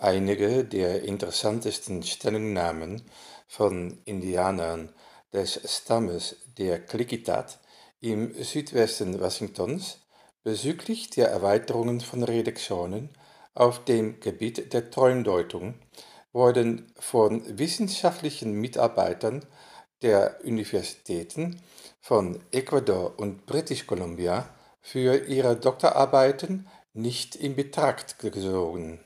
Einige der interessantesten Stellungnahmen von Indianern des Stammes der Klickitat im Südwesten Washingtons bezüglich der Erweiterungen von Redaktionen auf dem Gebiet der Träumdeutung wurden von wissenschaftlichen Mitarbeitern der Universitäten von Ecuador und British Columbia für ihre Doktorarbeiten nicht in Betracht gezogen.